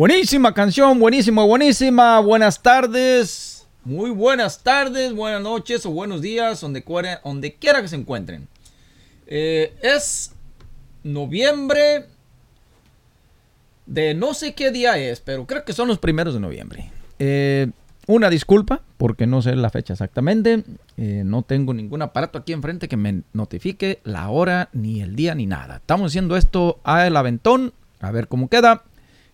Buenísima canción, buenísima, buenísima. Buenas tardes, muy buenas tardes, buenas noches o buenos días, donde, donde quiera que se encuentren. Eh, es noviembre de no sé qué día es, pero creo que son los primeros de noviembre. Eh, una disculpa, porque no sé la fecha exactamente. Eh, no tengo ningún aparato aquí enfrente que me notifique la hora, ni el día, ni nada. Estamos haciendo esto al aventón, a ver cómo queda.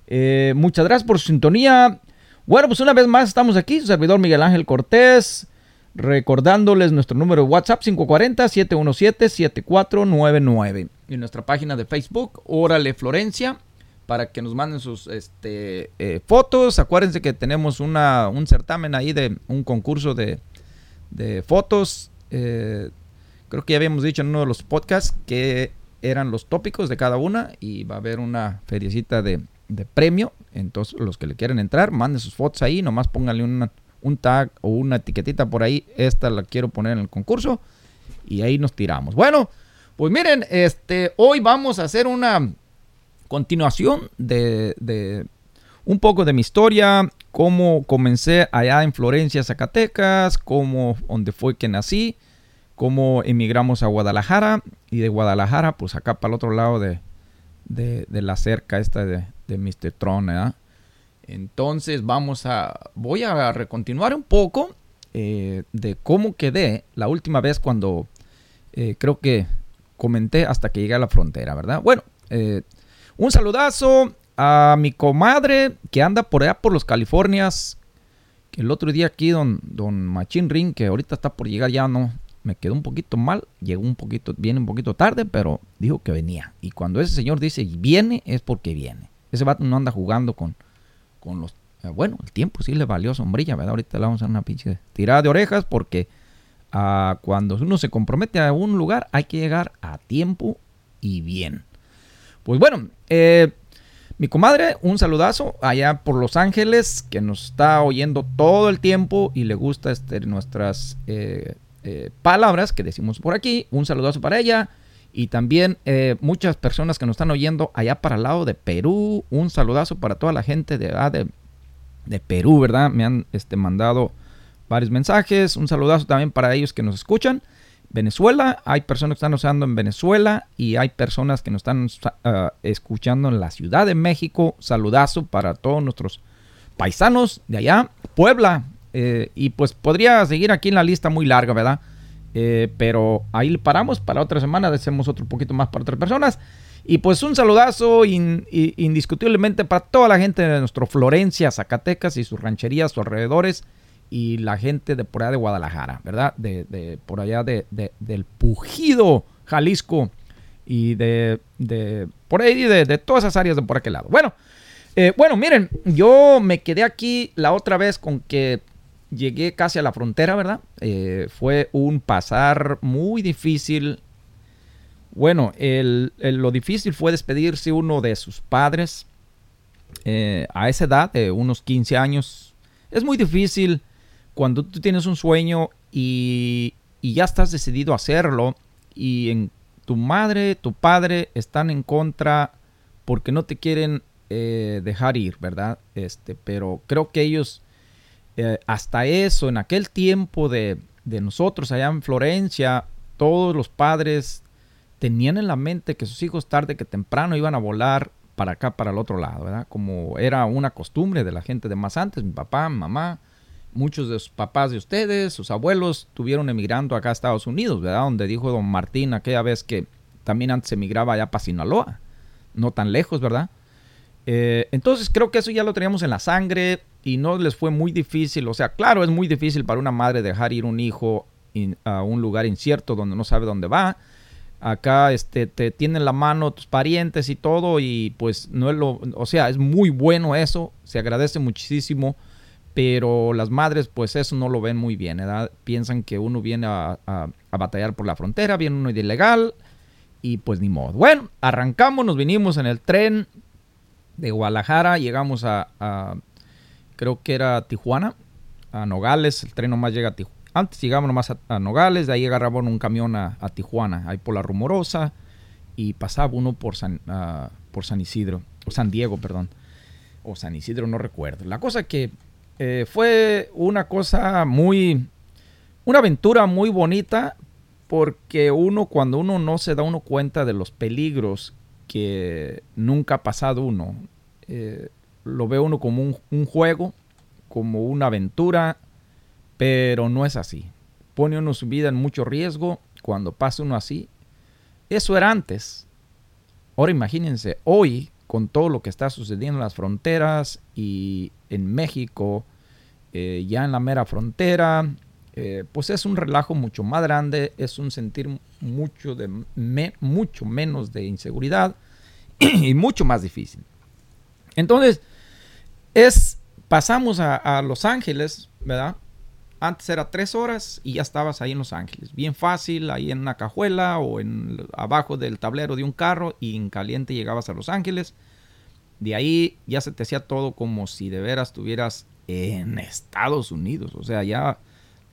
Eh, muchas gracias por su sintonía. Bueno, pues una vez más estamos aquí, su servidor Miguel Ángel Cortés, recordándoles nuestro número de WhatsApp 540-717-7499 y nuestra página de Facebook, Órale Florencia, para que nos manden sus este, eh, fotos. Acuérdense que tenemos un certamen ahí de un concurso de, fotos. Eh, creo que ya habíamos dicho en uno de los podcasts que eran los tópicos de cada una y va a haber una feriecita de de premio. Entonces, los que le quieren entrar, manden sus fotos ahí, nomás pónganle un tag o una etiquetita por ahí. Esta la quiero poner en el concurso. Y ahí nos tiramos. Bueno, pues miren, este, hoy vamos a hacer una continuación de, de un poco de mi historia, cómo comencé allá en Florencia, Zacatecas, cómo, donde fue que nací, cómo emigramos a Guadalajara y de Guadalajara, pues acá para el otro lado de, de, de la cerca esta de, de Mr. Tron, Entonces vamos a, voy a recontinuar un poco eh, de cómo quedé la última vez cuando eh, creo que comenté hasta que llegué a la frontera, ¿verdad? Bueno, eh, un saludazo a mi comadre que anda por allá por los Californias. Que el otro día aquí, don, don Machine Ring, que ahorita está por llegar ya, no, me quedó un poquito mal, llegó un poquito, viene un poquito tarde, pero dijo que venía. Y cuando ese señor dice viene, es porque viene. Ese vato no anda jugando con, con los... Eh, bueno, el tiempo sí le valió sombrilla, ¿verdad? Ahorita le vamos a dar una pinche tirada de orejas porque ah, cuando uno se compromete a un lugar hay que llegar a tiempo y bien. Pues bueno, eh, mi comadre, un saludazo allá por Los Ángeles, que nos está oyendo todo el tiempo y le gusta este, nuestras eh, palabras que decimos por aquí. Un saludazo para ella. Y también eh, muchas personas que nos están oyendo allá para el lado de Perú. Un saludazo para toda la gente de, ah, de, Perú, ¿verdad? Me han este, mandado varios mensajes. Un saludazo también para ellos que nos escuchan. Venezuela, hay personas que están usando en Venezuela y hay personas que nos están ah, escuchando en la Ciudad de México. Saludazo para todos nuestros paisanos de allá. Puebla, eh, y pues podría seguir aquí en la lista muy larga, ¿verdad? Eh, pero ahí paramos para otra semana, hacemos otro poquito más para otras personas. Y pues un saludazo indiscutiblemente para toda la gente de nuestro Florencia, Zacatecas y sus rancherías, sus alrededores. Y la gente de por allá de Guadalajara, ¿verdad? De, por allá de, del Pujido, Jalisco. Y de, por ahí, de, todas esas áreas de por aquel lado. Bueno, eh, bueno, miren, yo me quedé aquí la otra vez con que llegué casi a la frontera, ¿verdad? Eh, fue un pasar muy difícil. Bueno, lo difícil fue despedirse uno de sus padres eh, a esa edad, de unos 15 años. Es muy difícil cuando tú tienes un sueño y, ya estás decidido a hacerlo y en, tu madre, tu padre están en contra porque no te quieren eh, dejar ir, ¿verdad? Este, pero creo que ellos eh, hasta eso, en aquel tiempo de, nosotros allá en Florencia, todos los padres tenían en la mente que sus hijos tarde que temprano iban a volar para acá, para el otro lado, ¿verdad? Como era una costumbre de la gente de más antes, mi papá, mi mamá, muchos de los papás de ustedes, sus abuelos, tuvieron emigrando acá a Estados Unidos, ¿verdad? Donde dijo don Martín aquella vez que también antes emigraba allá para Sinaloa, no tan lejos, ¿verdad? Eh, entonces creo que eso ya lo teníamos en la sangre y no les fue muy difícil. O sea, claro, es muy difícil para una madre dejar ir un hijo a un lugar incierto donde no sabe dónde va. Acá este, te tienen la mano tus parientes y todo y pues no es lo, o sea, es muy bueno eso, se agradece muchísimo, pero las madres pues eso no lo ven muy bien, ¿verdad? Piensan que uno viene a, batallar por la frontera, viene uno de ilegal y pues ni modo. Bueno, arrancamos, nos vinimos en el tren de Guadalajara, llegamos a, creo que era Tijuana, a Nogales, el tren nomás llega a Tijuana. Antes llegamos nomás a, Nogales, de ahí agarramos un camión a, Tijuana, ahí por la Rumorosa, y pasaba uno por San, ah, por San Isidro, o San Diego, perdón, o San Isidro, no recuerdo. La cosa que eh, fue una cosa muy, una aventura muy bonita, porque uno, cuando uno no se da uno cuenta de los peligros que nunca ha pasado uno, eh, lo ve uno como un, juego, como una aventura, pero no es así. Pone uno su vida en mucho riesgo cuando pasa uno así. Eso era antes. Ahora imagínense, hoy, con todo lo que está sucediendo en las fronteras y en México, eh, ya en la mera frontera, eh, pues es un relajo mucho más grande, es un sentir mucho, de mucho menos de inseguridad y mucho más difícil. Entonces, es, pasamos a, Los Ángeles, ¿verdad? Antes era tres horas y ya estabas ahí en Los Ángeles. Bien fácil, ahí en una cajuela o en abajo del tablero de un carro y en caliente llegabas a Los Ángeles. De ahí ya se te hacía todo como si de veras estuvieras en Estados Unidos. O sea, ya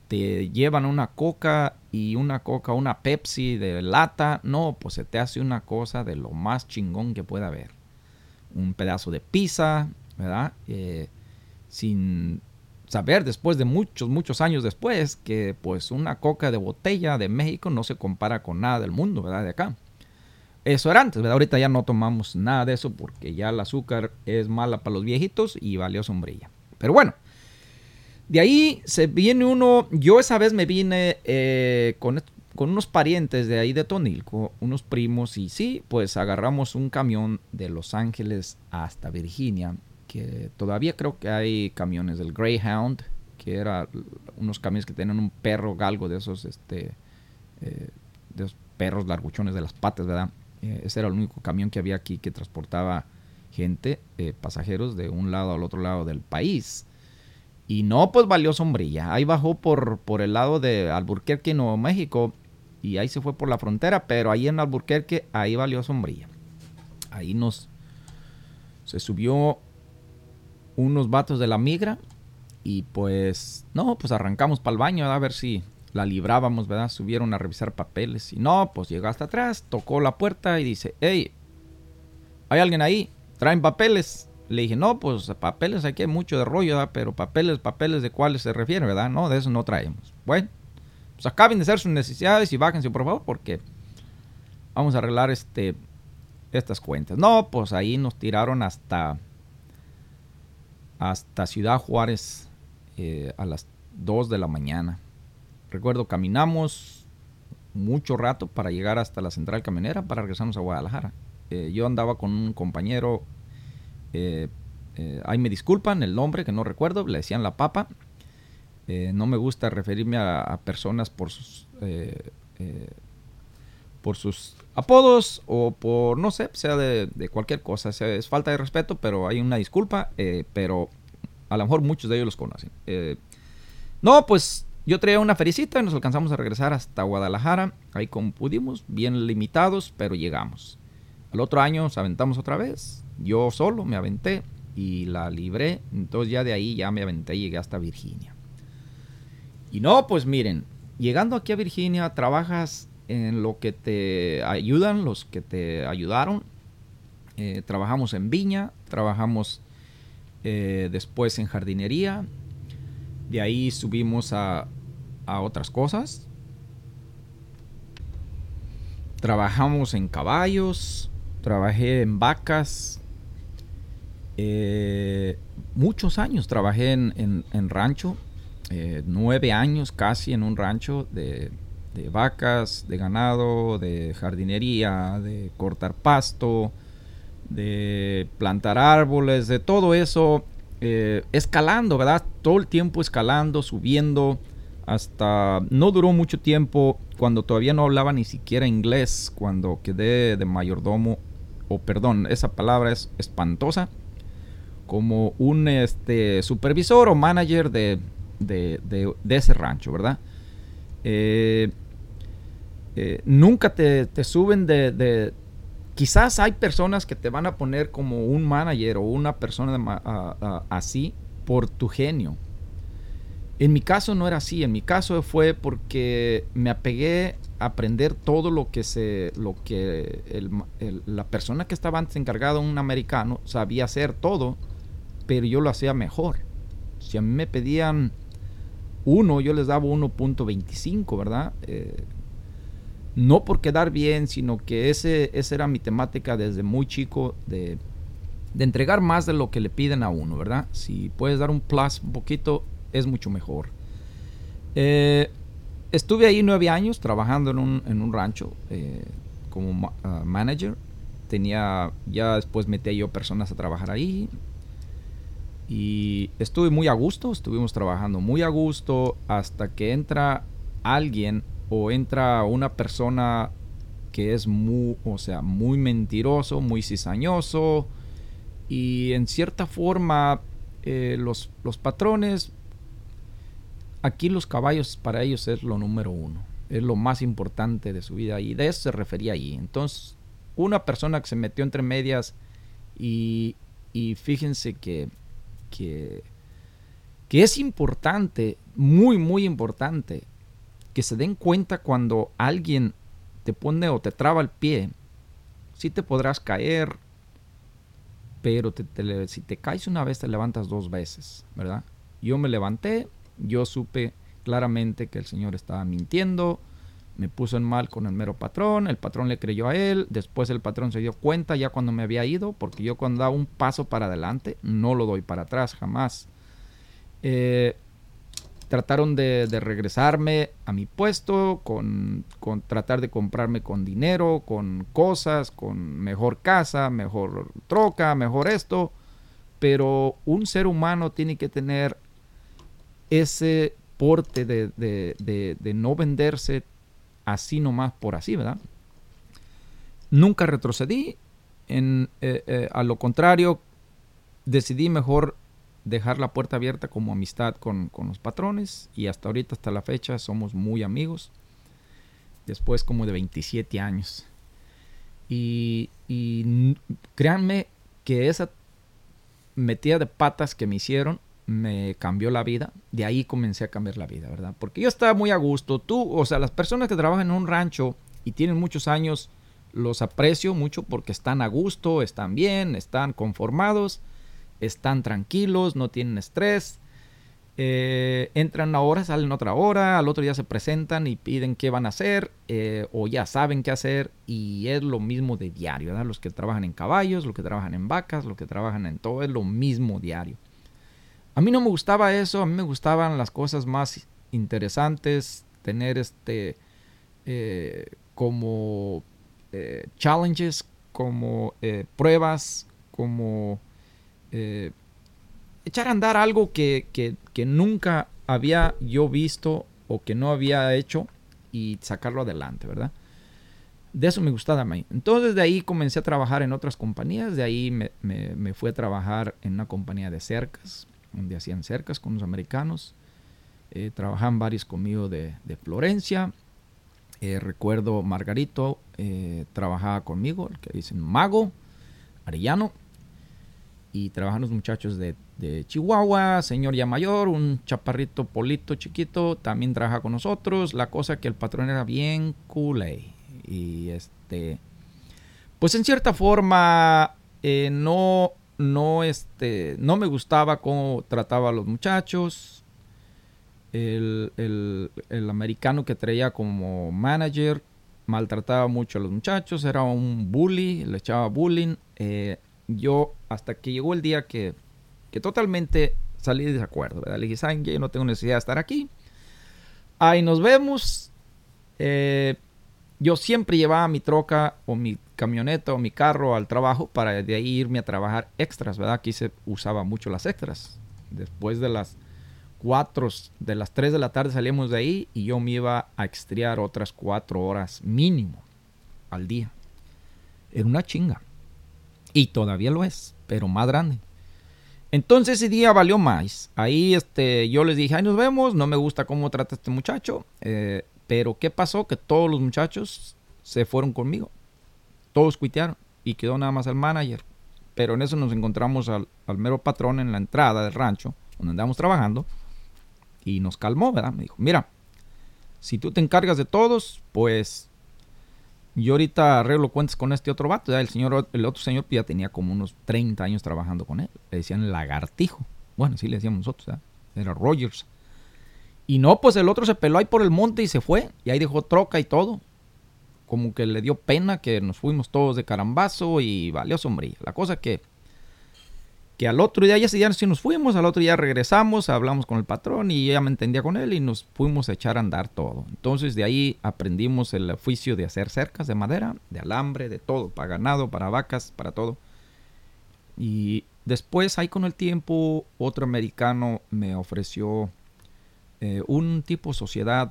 te llevan una coca y una coca, una Pepsi de lata. No, pues se te hace una cosa de lo más chingón que pueda haber. Un pedazo de pizza, ¿verdad? Eh, sin saber después de muchos, muchos años después que pues una coca de botella de México no se compara con nada del mundo, ¿verdad? De acá. Eso era antes, ¿verdad? Ahorita ya no tomamos nada de eso porque ya el azúcar es mala para los viejitos y valió sombrilla. Pero bueno, de ahí se viene uno, yo esa vez me vine eh, con, con, unos parientes de ahí de Tonilco, unos primos, y sí, pues agarramos un camión de Los Ángeles hasta Virginia, que todavía creo que hay camiones del Greyhound, que era unos camiones que tienen un perro galgo de esos, este, eh, de esos perros larguchones de las patas, ¿verdad? Eh, ese era el único camión que había aquí que transportaba gente, pasajeros de un lado al otro lado del país. Y no, pues valió sombrilla. Ahí bajó por, por el lado de Alburquerque, Nuevo México. Y ahí se fue por la frontera. Pero ahí en Alburquerque, ahí valió sombrilla. Ahí nos... Se subió unos vatos de la migra. Y pues... No, pues arrancamos para el baño a ver si la librábamos, ¿verdad? Subieron a revisar papeles. Y no, pues llegó hasta atrás, tocó la puerta y dice, hey, ¿hay alguien ahí? ¿Traen papeles? Le dije, no, pues papeles aquí hay mucho de rollo, ¿verdad? pero papeles, papeles de cuáles se refiere, ¿verdad? No, de eso no traemos. Bueno, pues acaben de hacer sus necesidades y bájense, por favor, porque vamos a arreglar este, estas cuentas. No, pues ahí nos tiraron hasta, hasta Ciudad Juárez eh, a las 2 de la mañana. Recuerdo, caminamos mucho rato para llegar hasta la central camionera para regresarnos a Guadalajara. Eh, yo andaba con un compañero eh, eh, ahí me disculpan el nombre que no recuerdo, le decían la papa. Eh, no me gusta referirme a, personas por sus por sus apodos o por no sé, sea de, cualquier cosa. es falta de respeto, pero hay una disculpa. pero a lo mejor muchos de ellos los conocen. no, pues yo traía una fericita y nos alcanzamos a regresar hasta Guadalajara. Ahí como pudimos, bien limitados, pero llegamos. Al otro año nos aventamos otra vez. Yo solo me aventé y la libré. Entonces ya de ahí ya me aventé y llegué hasta Virginia. Y no, pues miren, llegando aquí a Virginia trabajas en lo que te ayudan, los que te ayudaron. Eh, trabajamos en viña, trabajamos eh, después en jardinería. De ahí subimos a, a otras cosas. Trabajamos en caballos, trabajé en vacas, eh, muchos años trabajé en, rancho, eh, nueve años casi en un rancho de, vacas, de ganado, de jardinería, de cortar pasto, de plantar árboles, de todo eso, eh, escalando, ¿verdad? Todo el tiempo escalando, subiendo, hasta no duró mucho tiempo cuando todavía no hablaba ni siquiera inglés, cuando quedé de mayordomo, o perdón, esa palabra es espantosa, como un este, supervisor o manager de, ese rancho, ¿verdad? Eh, eh, nunca te, suben de, Quizás hay personas que te van a poner como un manager o una persona así por tu genio en mi caso no era así, en mi caso fue porque me apegué a aprender todo lo que se, lo que la persona que estaba antes encargada, un americano, sabía hacer todo, pero yo lo hacía mejor. Si a mí me pedían uno, yo les daba 1.25, ¿verdad? Eh, no por quedar bien, sino que ese, esa era mi temática desde muy chico de, de entregar más de lo que le piden a uno, ¿verdad? Si puedes dar un plus un poquito, es mucho mejor. Eh, estuve ahí nueve años trabajando en un, rancho eh, como ah, manager. Tenía, ya después metí yo personas a trabajar ahí. Y estuve muy a gusto, estuvimos trabajando muy a gusto hasta que entra alguien o entra una persona que es muy, o sea, muy mentiroso, muy cizañoso y en cierta forma eh, los, los patrones Aquí los caballos para ellos es lo número uno, es lo más importante de su vida y de eso se refería ahí. Entonces, una persona que se metió entre medias y, fíjense que, que, que es importante, muy, muy importante, que se den cuenta cuando alguien te pone o te traba el pie, sí te podrás caer, pero si te caes una vez te levantas dos veces, ¿verdad? Yo me levanté, yo supe claramente que el Señor estaba mintiendo, me puso en mal con el mero patrón, el patrón le creyó a él, después el patrón se dio cuenta ya cuando me había ido, porque yo cuando da un paso para adelante, no lo doy para atrás jamás. Eh, trataron de, regresarme a mi puesto, con, tratar de comprarme con dinero, con cosas, con mejor casa, mejor troca, mejor esto, pero un ser humano tiene que tener ese porte de, no venderse así nomás por así, ¿verdad? Nunca retrocedí, en, eh, eh, a lo contrario, decidí mejor dejar la puerta abierta como amistad con, los patrones y hasta ahorita, hasta la fecha, somos muy amigos, después como de 27 años. Y, y créanme que esa metida de patas que me hicieron me cambió la vida. De ahí comencé a cambiar la vida, ¿verdad? Porque yo estaba muy a gusto. Tú, o sea, las personas que trabajan en un rancho y tienen muchos años, los aprecio mucho porque están a gusto, están bien, están conformados, están tranquilos, no tienen estrés. Eh, entran una hora, salen otra hora, al otro día se presentan y piden qué van a hacer eh, o ya saben qué hacer y es lo mismo de diario, ¿verdad? Los que trabajan en caballos, los que trabajan en vacas, los que trabajan en todo, es lo mismo diario. A mí no me gustaba eso, a mí me gustaban las cosas más interesantes, tener este eh, como eh, challenges, como eh, pruebas, como echar a andar algo que, que, nunca había yo visto o que no había hecho y sacarlo adelante, ¿verdad? De eso me gustaba a mí. Entonces de ahí comencé a trabajar en otras compañías, de ahí me, me, me fui a trabajar en una compañía de cercas, donde hacían cercas con los americanos. Eh, trabajaban varios conmigo de, Florencia. Eh, recuerdo Margarito eh, trabajaba conmigo, el que dicen Mago, Arellano. Y trabajan los muchachos de, Chihuahua, señor ya mayor, un chaparrito polito chiquito, también trabaja con nosotros. La cosa que el patrón era bien cool. Y este, pues en cierta forma no no, este, no me gustaba cómo trataba a los muchachos. El, americano que traía como manager maltrataba mucho a los muchachos, era un bully, le echaba bullying. Eh, yo, hasta que llegó el día que, que totalmente salí de desacuerdo, ¿verdad? Le dije, ¿saben Yo no tengo necesidad de estar aquí. Ahí nos vemos. Eh, yo siempre llevaba mi troca o mi camioneta o mi carro al trabajo para de ahí irme a trabajar extras, ¿verdad? Aquí se usaba mucho las extras. Después de las 4, de las 3 de la tarde salíamos de ahí y yo me iba a extriar otras 4 horas mínimo al día. Era una chinga. Y todavía lo es, pero más grande. Entonces ese día valió más. Ahí este, yo les dije, ahí nos vemos, no me gusta cómo trata este muchacho. Eh, pero ¿qué pasó? Que todos los muchachos se fueron conmigo. Todos cuitearon y quedó nada más el manager. Pero en eso nos encontramos al, mero patrón en la entrada del rancho, donde andamos trabajando. Y nos calmó, ¿verdad? Me dijo, mira, si tú te encargas de todos, pues yo ahorita arreglo cuentas con este otro vato. El, señor, el otro señor ya tenía como unos 30 años trabajando con él. Le decían lagartijo. Bueno, sí le decíamos nosotros. Era Rogers. Y no, pues el otro se peló ahí por el monte y se fue. Y ahí dejó troca y todo. Como que le dio pena que nos fuimos todos de carambazo y valió sombrilla. La cosa que que al otro día, ya ya sí nos fuimos, al otro día regresamos, hablamos con el patrón y ella me entendía con él y nos fuimos a echar a andar todo. Entonces de ahí aprendimos el oficio de hacer cercas de madera, de alambre, de todo, para ganado, para vacas, para todo. Y después ahí con el tiempo otro americano me ofreció eh, un tipo de sociedad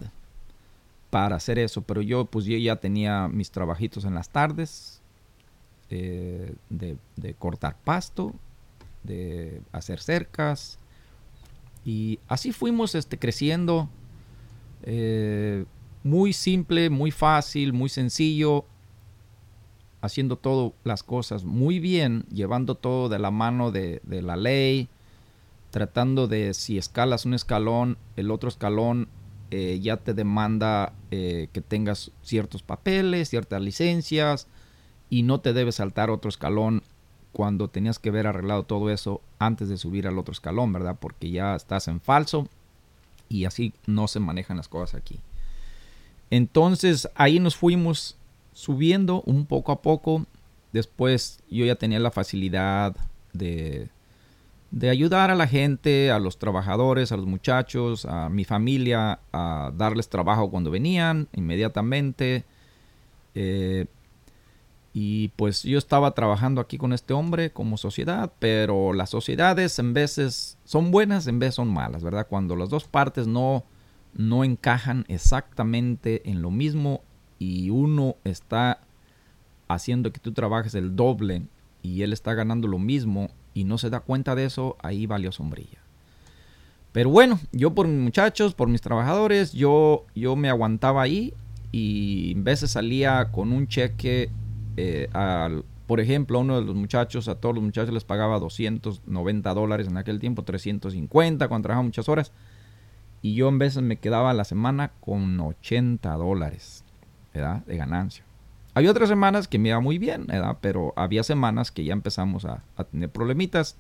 para hacer eso, pero yo pues yo ya tenía mis trabajitos en las tardes eh, de, cortar pasto de hacer cercas. Y así fuimos este, creciendo. Eh, muy simple, muy fácil, muy sencillo. Haciendo todo las cosas muy bien, llevando todo de la mano de, la ley. Tratando de si escalas un escalón, el otro escalón eh, ya te demanda eh, que tengas ciertos papeles, ciertas licencias y no te debes saltar otro escalón cuando tenías que ver arreglado todo eso antes de subir al otro escalón, ¿verdad? Porque ya estás en falso y así no se manejan las cosas aquí. Entonces ahí nos fuimos subiendo un poco a poco. Después yo ya tenía la facilidad de, de ayudar a la gente, a los trabajadores, a los muchachos, a mi familia, a darles trabajo cuando venían inmediatamente. Eh, y pues yo estaba trabajando aquí con este hombre como sociedad, pero las sociedades en veces son buenas, en veces son malas, ¿verdad? Cuando las dos partes no, no encajan exactamente en lo mismo y uno está haciendo que tú trabajes el doble y él está ganando lo mismo y no se da cuenta de eso, ahí valió sombrilla. Pero bueno, yo por mis muchachos, por mis trabajadores, yo, yo me aguantaba ahí y en veces salía con un cheque eh, por ejemplo, a uno de los muchachos, a todos los muchachos les pagaba 290 dólares en aquel tiempo, 350 cuando trabajaba muchas horas. Y yo en veces me quedaba la semana con 80 dólares de ganancia. Había otras semanas que me iba muy bien, pero había semanas que ya empezamos a, tener problemitas.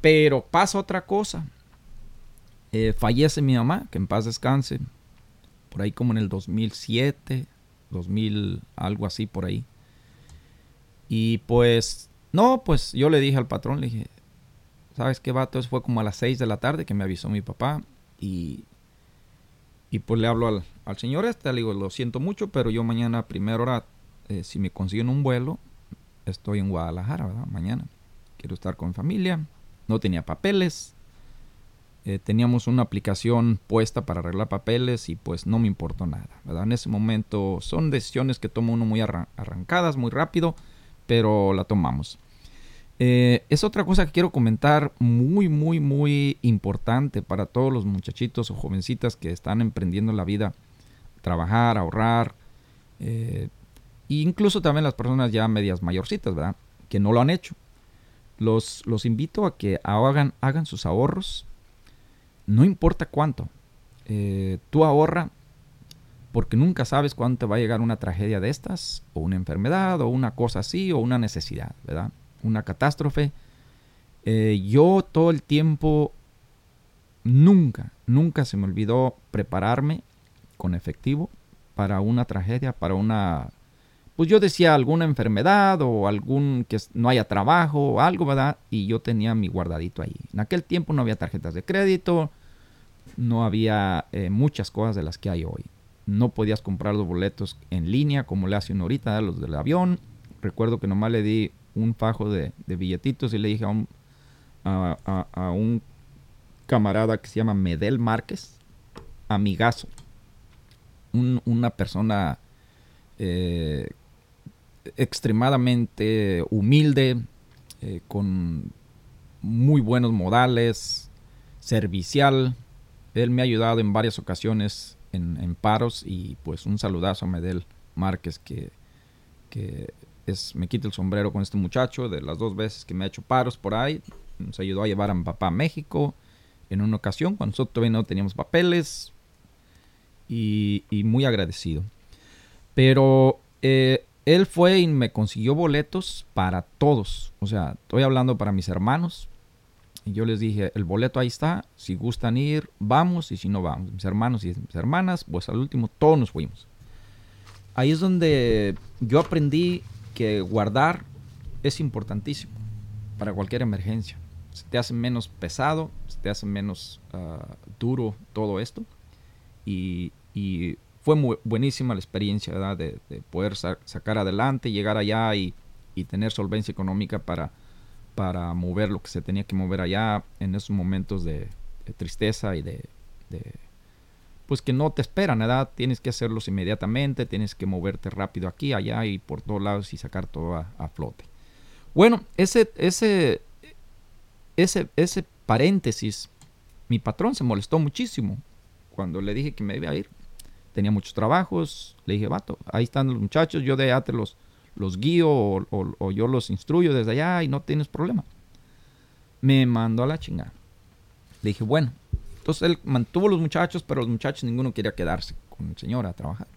Pero pasa otra cosa. Eh, fallece mi mamá, que en paz descanse, por ahí como en el 2007, 2000, algo así por ahí. Y pues, no, pues yo le dije al patrón, le dije, ¿sabes qué, vato? Eso fue como a las 6 de la tarde que me avisó mi papá. Y, y pues le hablo al, al señor este, le digo, lo siento mucho, pero yo mañana a primera hora, eh, si me consiguen un vuelo, estoy en Guadalajara, ¿verdad? Mañana. Quiero estar con familia. No tenía papeles. Eh, teníamos una aplicación puesta para arreglar papeles y pues no me importó nada, ¿verdad? En ese momento son decisiones que toma uno muy arrancadas, muy rápido pero la tomamos. Eh, es otra cosa que quiero comentar muy, muy, muy importante para todos los muchachitos o jovencitas que están emprendiendo la vida, trabajar, ahorrar, eh, e incluso también las personas ya medias mayorcitas, ¿verdad? Que no lo han hecho. Los, los invito a que hagan, hagan sus ahorros, no importa cuánto. Eh, tú ahorra porque nunca sabes cuándo te va a llegar una tragedia de estas, o una enfermedad, o una cosa así, o una necesidad, ¿verdad? Una catástrofe. Eh, yo todo el tiempo, nunca, nunca se me olvidó prepararme con efectivo para una tragedia, para una, pues yo decía alguna enfermedad o algún que no haya trabajo o algo, ¿verdad? Y yo tenía mi guardadito ahí. En aquel tiempo no había tarjetas de crédito, no había eh, muchas cosas de las que hay hoy no podías comprar los boletos en línea como le hacen ahorita los del avión. Recuerdo que nomás le di un fajo de, billetitos y le dije a un, a, un camarada que se llama Medel Márquez, amigazo, una persona eh, extremadamente humilde, eh, con muy buenos modales, servicial. Él me ha ayudado en varias ocasiones en, paros y pues un saludazo a Medel Márquez que, que es, me quita el sombrero con este muchacho de las dos veces que me ha hecho paros por ahí. Nos ayudó a llevar a mi papá a México en una ocasión cuando nosotros todavía no teníamos papeles y, muy agradecido. Pero eh, él fue y me consiguió boletos para todos. O sea, estoy hablando para mis hermanos. Y yo les dije, el boleto ahí está. Si gustan ir, vamos. Y si no, vamos. Mis hermanos y mis hermanas, pues al último todos nos fuimos. Ahí es donde yo aprendí guardar es importantísimo para cualquier emergencia. Se te hace menos pesado, se te hace menos ah, duro todo esto. Y, y fue muy buenísima la experiencia De, poder sacar adelante, llegar allá y, tener solvencia económica para, para mover lo que se tenía que mover allá en esos momentos de, tristeza y de, pues que no te esperan, ¿verdad? Tienes que hacerlos inmediatamente, tienes que moverte rápido aquí, allá y por todos lados y sacar todo a, flote. Bueno, ese, ese, ese, ese paréntesis, mi patrón se molestó muchísimo cuando le dije que me iba a ir tenía muchos trabajos. Le dije, vato, ahí están los muchachos, yo de allá te los, los guío o, yo los instruyo desde allá y no tienes problema. Me mandó a la chingada. Le dije, bueno. Entonces él mantuvo los muchachos, pero los muchachos ninguno quería quedarse con el señor a trabajar.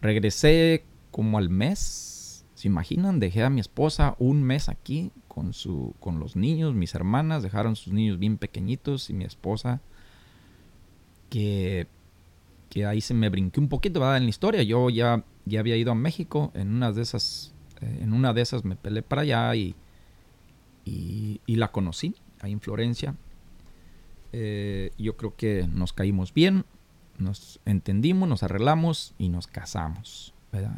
Regresé como al mes. ¿Se imaginan? Dejé a mi esposa un mes aquí con, su, con los niños, mis hermanas dejaron sus niños bien pequeñitos y mi esposa que que ahí se me brinqué un poquito ¿verdad? en la historia. Yo ya, ya había ido a México, en una de esas, eh, en una de esas me peleé para allá y, y, la conocí ahí en Florencia. Eh, yo creo que nos caímos bien, nos entendimos, nos arreglamos y nos casamos.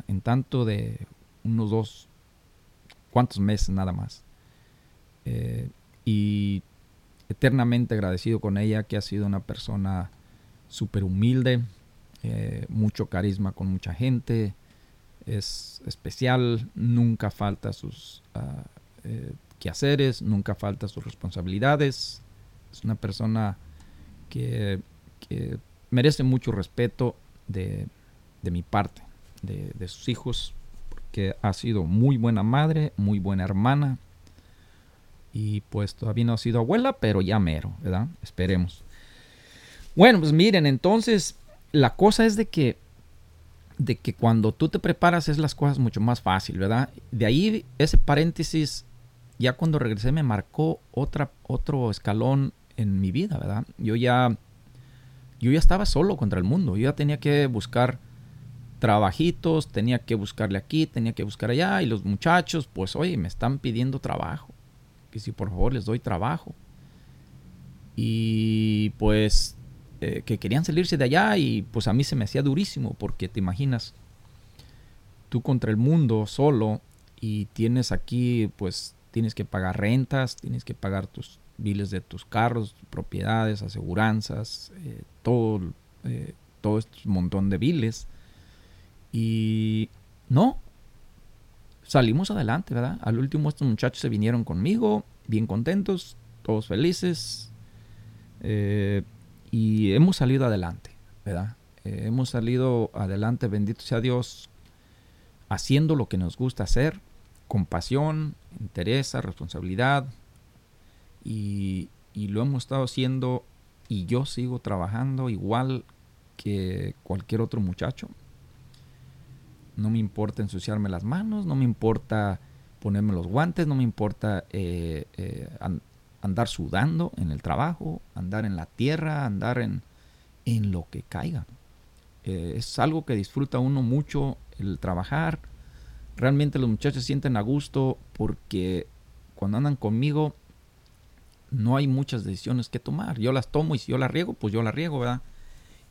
En tanto de unos dos, cuantos meses nada más. Eh, y eternamente agradecido con ella, que ha sido una persona súper humilde, eh, mucho carisma con mucha gente, es especial, nunca falta sus ah, eh, quehaceres, nunca falta sus responsabilidades. Es una persona que, merece mucho respeto de, mi parte, de, de, sus hijos, que ha sido muy buena madre, muy buena hermana. Y pues todavía no ha sido abuela, pero ya mero, ¿verdad? Esperemos. Bueno, pues miren, entonces la cosa es de que, de que cuando tú te preparas es las cosas mucho más fácil, ¿verdad? De ahí ese paréntesis, ya cuando regresé me marcó otra, otro escalón en mi vida, ¿verdad? Yo ya, yo ya estaba solo contra el mundo, yo ya tenía que buscar trabajitos, tenía que buscarle aquí, tenía que buscar allá, y los muchachos, pues oye, me están pidiendo trabajo, que si por favor les doy trabajo. Y pues eh, que querían salirse de allá y pues a mí se me hacía durísimo porque te imaginas tú contra el mundo solo y tienes aquí pues tienes que pagar rentas, tienes que pagar tus biles de tus carros, propiedades, aseguranzas, eh, todo, eh, todo este montón de biles. Y no, salimos adelante, ¿verdad? Al último estos muchachos se vinieron conmigo, bien contentos, todos felices. Eh, y hemos salido adelante, ¿verdad? Hemos salido adelante, bendito sea Dios, haciendo lo que nos gusta hacer, con pasión, interés, responsabilidad, y, lo hemos estado haciendo y yo sigo trabajando igual que cualquier otro muchacho. No me importa ensuciarme las manos, no me importa ponerme los guantes, no me importa eh, eh, andar sudando en el trabajo, andar en la tierra, andar en, en lo que caiga. Eh, es algo que disfruta uno mucho el trabajar. Realmente los muchachos sienten a gusto porque cuando andan conmigo no hay muchas decisiones que tomar. Yo las tomo y si yo las riego, pues yo las riego, ¿verdad?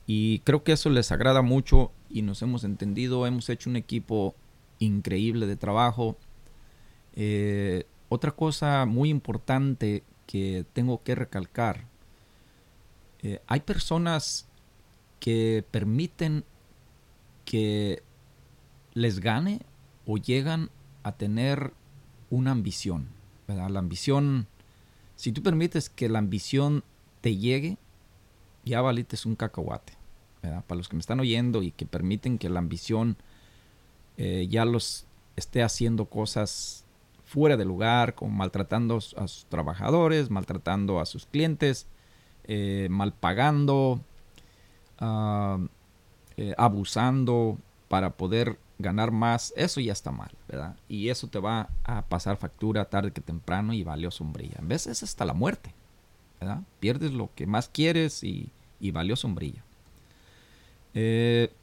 Y creo que eso les agrada mucho y nos hemos entendido. Hemos hecho un equipo increíble de trabajo. Eh, otra cosa muy importante que tengo que recalcar Eh, hay personas que permiten que les gane o llegan a tener una ambición. La ambición, si tú permites que la ambición te llegue, ya valites un cacahuate. Para los que me están oyendo y que permiten que la ambición eh, ya los esté haciendo cosas fuera de lugar, como maltratando a sus trabajadores, maltratando a sus clientes, eh, mal pagando, ah, eh, abusando para poder ganar más, eso ya está mal, ¿verdad? Y eso te va a pasar factura tarde que temprano y valió sombrilla. En vez es hasta la muerte, ¿verdad? Pierdes lo que más quieres y, valió sombrilla. Eh,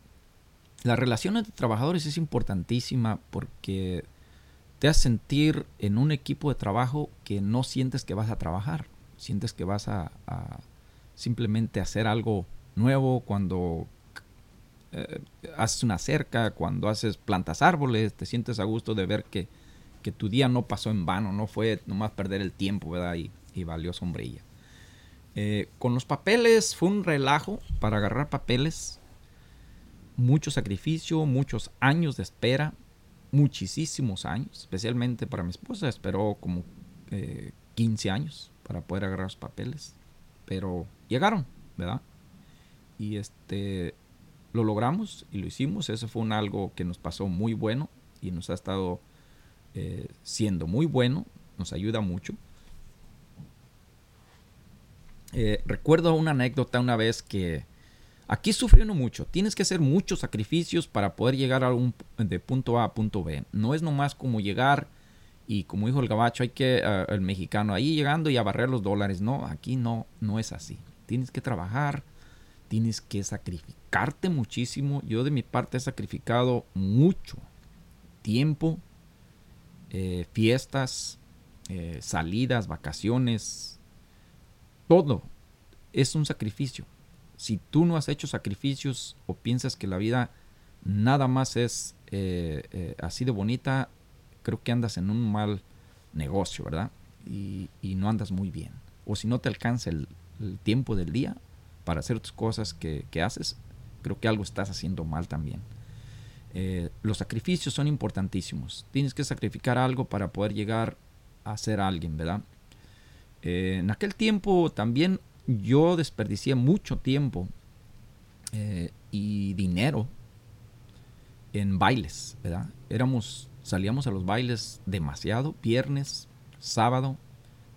la relación entre trabajadores es importantísima porque te hace sentir en un equipo de trabajo que no sientes que vas a trabajar, sientes que vas a, simplemente hacer algo nuevo cuando eh, haces una cerca, cuando haces plantas árboles, te sientes a gusto de ver que, tu día no pasó en vano, no fue nomás perder el tiempo, ¿verdad? Y, valió sombrilla. Eh, con los papeles fue un relajo para agarrar papeles, mucho sacrificio, muchos años de espera, muchísimos años, especialmente para mi esposa, esperó como 15 eh, años para poder agarrar los papeles, pero llegaron, ¿verdad? Y este, lo logramos y lo hicimos. Eso fue un algo que nos pasó muy bueno y nos ha estado eh, siendo muy bueno. Nos ayuda mucho. Eh, recuerdo una anécdota una vez que aquí sufriendo mucho. Tienes que hacer muchos sacrificios para poder llegar a un, de punto A a punto B. No es nomás como llegar y como dijo el gabacho, hay que, eh, el mexicano, ahí llegando y a barrer los dólares. No, aquí no, no es así. Tienes que trabajar, tienes que sacrificarte muchísimo. Yo de mi parte he sacrificado mucho tiempo, eh, fiestas, eh, salidas, vacaciones, todo es un sacrificio. Si tú no has hecho sacrificios o piensas que la vida nada más es eh, así de bonita, creo que andas en un mal negocio, ¿verdad? Y, no andas muy bien. O si no te alcanza el tiempo del día, para hacer tus cosas que, haces, creo que algo estás haciendo mal también. Eh, los sacrificios son importantísimos. Tienes que sacrificar algo para poder llegar a ser alguien, ¿verdad? Eh, en aquel tiempo también yo desperdicié mucho tiempo eh, y dinero en bailes, ¿verdad? Éramos, salíamos a los bailes demasiado, viernes, sábado,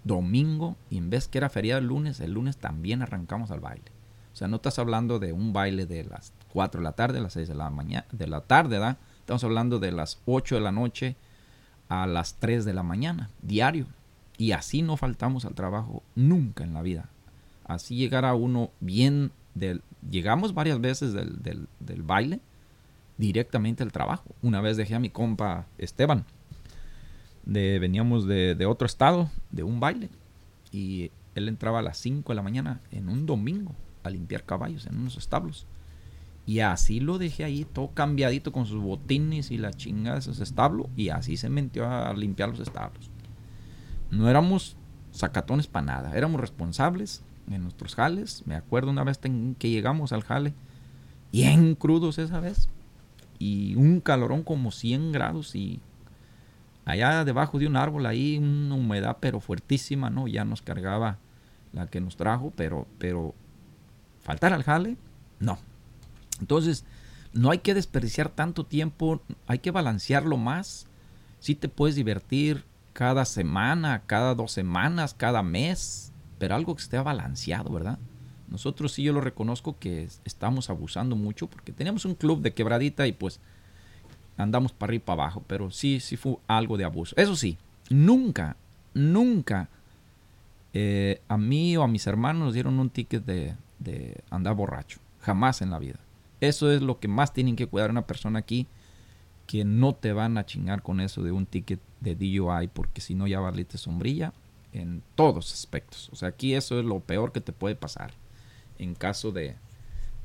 domingo, y en vez que era feriado el lunes, el lunes también arrancamos al baile. O sea, no estás hablando de un baile de las 4 de la tarde a las 6 de la mañana, de la tarde, ¿verdad? Estamos hablando de las 8 de la noche a las 3 de la mañana, diario. Y así no faltamos al trabajo nunca en la vida. Así llegará uno bien del... Llegamos varias veces del, del, baile directamente al trabajo. Una vez dejé a mi compa Esteban. De, veníamos de, de otro estado, de un baile. Y él entraba a las 5 de la mañana en un domingo a limpiar caballos en unos establos. Y así lo dejé ahí, todo cambiadito con sus botines y la chinga de esos establos. Y así se metió a limpiar los establos. No éramos sacatones para nada, éramos responsables en nuestros jales. Me acuerdo una vez que llegamos al jale, bien crudos esa vez. Y un calorón como 100 grados y allá debajo de un árbol ahí una humedad pero fuertísima, ¿no? Ya nos cargaba la que nos trajo, pero, pero faltar al jale, no. Entonces, no hay que desperdiciar tanto tiempo, hay que balancearlo más. Si te puedes divertir cada semana, cada dos semanas, cada mes, pero algo que esté balanceado, ¿verdad? Nosotros sí yo lo reconozco que estamos abusando mucho porque teníamos un club de quebradita y pues andamos para arriba y para abajo, pero sí, sí fue algo de abuso. Eso sí, nunca, nunca eh, a mí o a mis hermanos nos dieron un ticket de, de andar borracho. Jamás en la vida. Eso es lo que más tienen que cuidar una persona aquí. Que no te van a chingar con eso de un ticket de DUI. Porque si no ya valiste sombrilla. En todos aspectos. O sea, aquí eso es lo peor que te puede pasar. En caso de,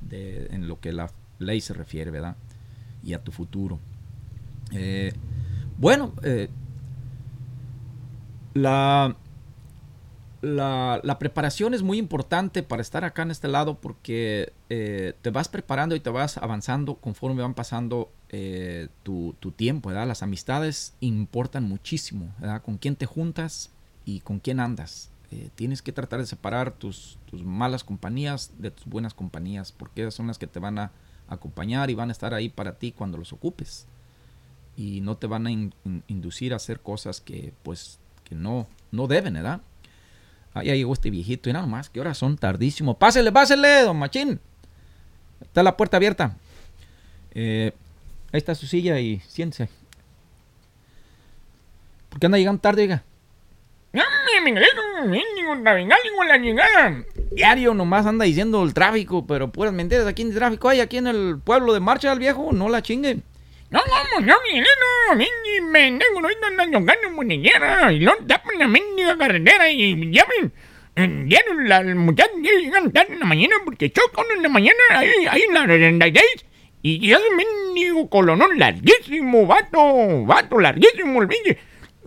de en lo que la ley se refiere, ¿verdad? Y a tu futuro. Eh, bueno, eh, la la, preparación es muy importante para estar acá en este lado porque eh, te vas preparando y te vas avanzando conforme van pasando eh, tu, tiempo, ¿verdad? Las amistades importan muchísimo. Con quién te juntas y con quién andas. Eh, tienes que tratar de separar tus, tus, malas compañías de tus buenas compañías porque esas son las que te van a acompañar y van a estar ahí para ti cuando los ocupes y no te van a inducir a hacer cosas que pues que no, no deben, ¿verdad? Ahí llegó este viejito y nada más, que horas son tardísimo. Pásele, pásele, don Machín. Está la puerta abierta. Eh, ahí está su silla y siéntese. ¿Por qué anda llegando tarde, oiga? Diario nomás anda diciendo el tráfico, pero puras mentiras. Aquí en el tráfico hay, aquí en el pueblo de Marcha al viejo, no la chingue. No, no, no, no, me tengo no andando ganas monillera y no tapan la mendiga carretera y ya ven, ya las muchachas llegan tarde en la mañana porque chocan en la mañana ahí, ahí en la 36 y ya me mendigo colonón larguísimo, vato, vato, larguísimo el pinche.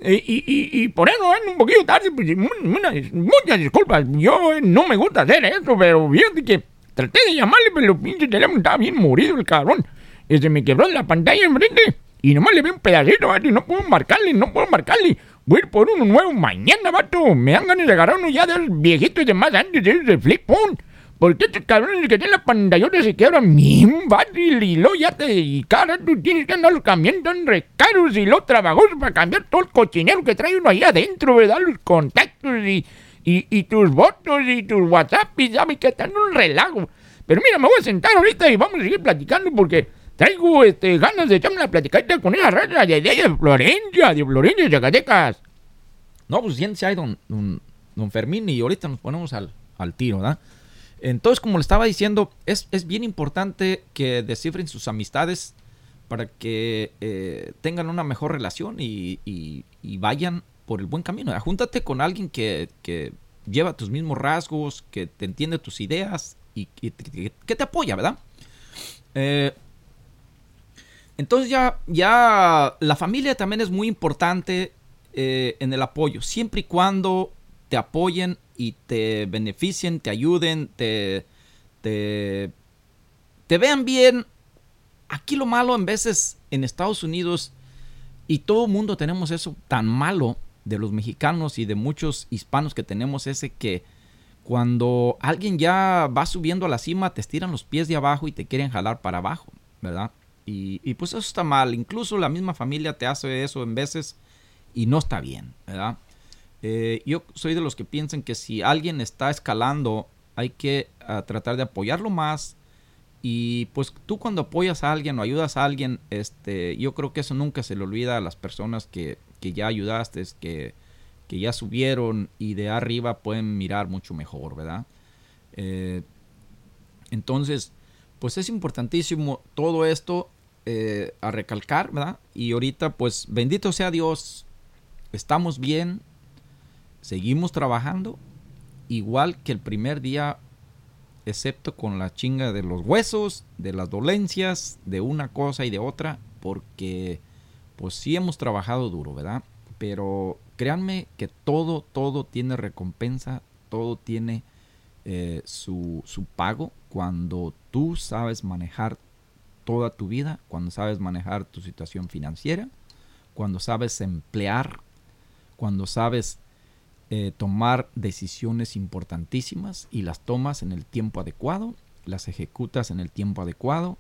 Y, y, y, por eso ando un poquito tarde, pues, muchas disculpas, yo no me gusta hacer eso, pero fíjate que traté de llamarle, pero el pinche teléfono estaba bien morido el cabrón y se me quebró la pantalla enfrente. Y nomás le vi un pedacito, vato, y no puedo marcarle, no puedo marcarle. Voy a ir por uno nuevo mañana, vato. Me dan ganas de agarrar uno ya del viejito y de más antes de flip phone. Porque este cabrón que tiene la pantallota se quebra bien, vato, y lo ya te... Y cara, tú tienes que andar cambiando en recaros y lo trabajoso para cambiar todo el cochinero que trae uno ahí adentro, ¿verdad? Los contactos y, y, y tus votos y tus WhatsApp y sabes que están un relajo. Pero mira, me voy a sentar ahorita y vamos a seguir platicando porque Traigo este, ganas de echarme una platicadita con esa raza de, de, Florencia, de Florencia, de Zacatecas. No, pues siéntese ahí, don, don, Fermín, y ahorita nos ponemos al, al tiro, ¿verdad? Entonces, como le estaba diciendo, es, es bien importante que descifren sus amistades para que eh, tengan una mejor relación y, y, vayan por el buen camino. Júntate con alguien que, que, lleva tus mismos rasgos, que te entiende tus ideas y que, que te apoya, ¿verdad? Eh, entonces ya, ya la familia también es muy importante eh, en el apoyo, siempre y cuando te apoyen y te beneficien, te ayuden, te, te, te vean bien. Aquí lo malo en veces en Estados Unidos, y todo el mundo tenemos eso tan malo de los mexicanos y de muchos hispanos que tenemos ese que cuando alguien ya va subiendo a la cima te estiran los pies de abajo y te quieren jalar para abajo, ¿verdad? Y, pues eso está mal. Incluso la misma familia te hace eso en veces y no está bien, ¿verdad? Eh, yo soy de los que piensan que si alguien está escalando, hay que ah, tratar de apoyarlo más. Y pues tú cuando apoyas a alguien o ayudas a alguien, este, yo creo que eso nunca se le olvida a las personas que, ya ayudaste, que, que ya subieron y de arriba pueden mirar mucho mejor, ¿verdad? Eh, entonces, pues es importantísimo todo esto eh, a recalcar, ¿verdad? Y ahorita, pues bendito sea Dios, estamos bien, seguimos trabajando, igual que el primer día, excepto con la chinga de los huesos, de las dolencias, de una cosa y de otra, porque pues sí hemos trabajado duro, ¿verdad? Pero créanme que todo, todo tiene recompensa, todo tiene eh, su, su pago cuando tú sabes manejar toda tu vida, cuando sabes manejar tu situación financiera, cuando sabes emplear, cuando sabes eh, tomar decisiones importantísimas y las tomas en el tiempo adecuado, las ejecutas en el tiempo adecuado